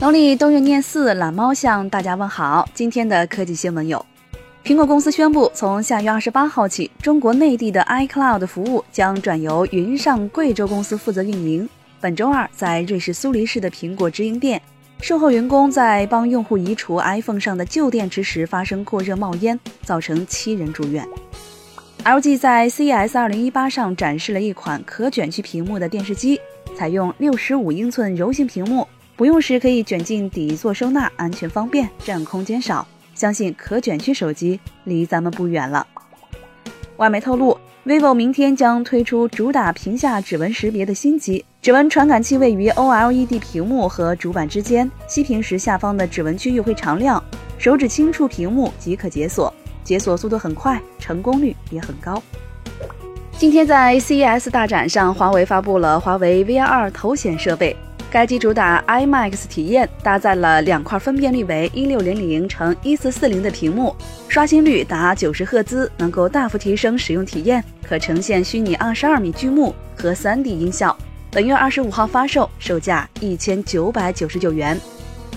农历冬月廿四，懒猫向大家问好。今天的科技新闻有：苹果公司宣布，从下月二十八号起，中国内地的 iCloud 服务将转由云上贵州公司负责运营。本周二，在瑞士苏黎世的苹果直营店，售后员工在帮用户移除 iPhone 上的旧电池时发生过热冒烟，造成七人住院。LG 在 CES 2018上展示了一款可卷曲屏幕的电视机，采用六十五英寸柔性屏幕。不用时可以卷进底座收纳，安全方便，占空间少。相信可卷曲手机离咱们不远了。外媒透露，vivo 明天将推出主打屏下指纹识别的新机，指纹传感器位于 OLED 屏幕和主板之间，熄屏时下方的指纹区域会常亮，手指轻触屏幕即可解锁，解锁速度很快，成功率也很高。今天在 CES 大展上，华为发布了华为 VR 头显设备。该机主打 IMAX 体验，搭载了两块分辨率为一六零零乘一四四零的屏幕，刷新率达九十赫兹，能够大幅提升使用体验，可呈现虚拟二十二米巨幕和三 D 音效。本月二十五号发售，售价一千九百九十九元。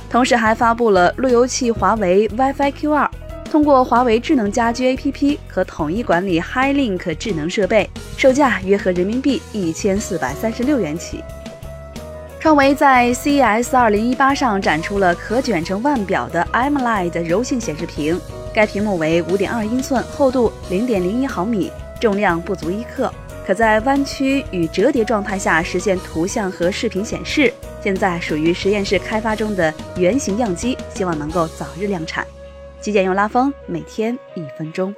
同时还发布了路由器华为 WiFi Q2，通过华为智能家居 APP 可统一管理 HiLink 智能设备，售价约合人民币一千四百三十六元起。创维在 CES 2018上展出了可卷成腕表的 AMOLED 柔性显示屏，该屏幕为5.2英寸，厚度0.01毫米，重量不足一克，可在弯曲与折叠状态下实现图像和视频显示。现在属于实验室开发中的原型样机，希望能够早日量产。极简又拉风，每天一分钟。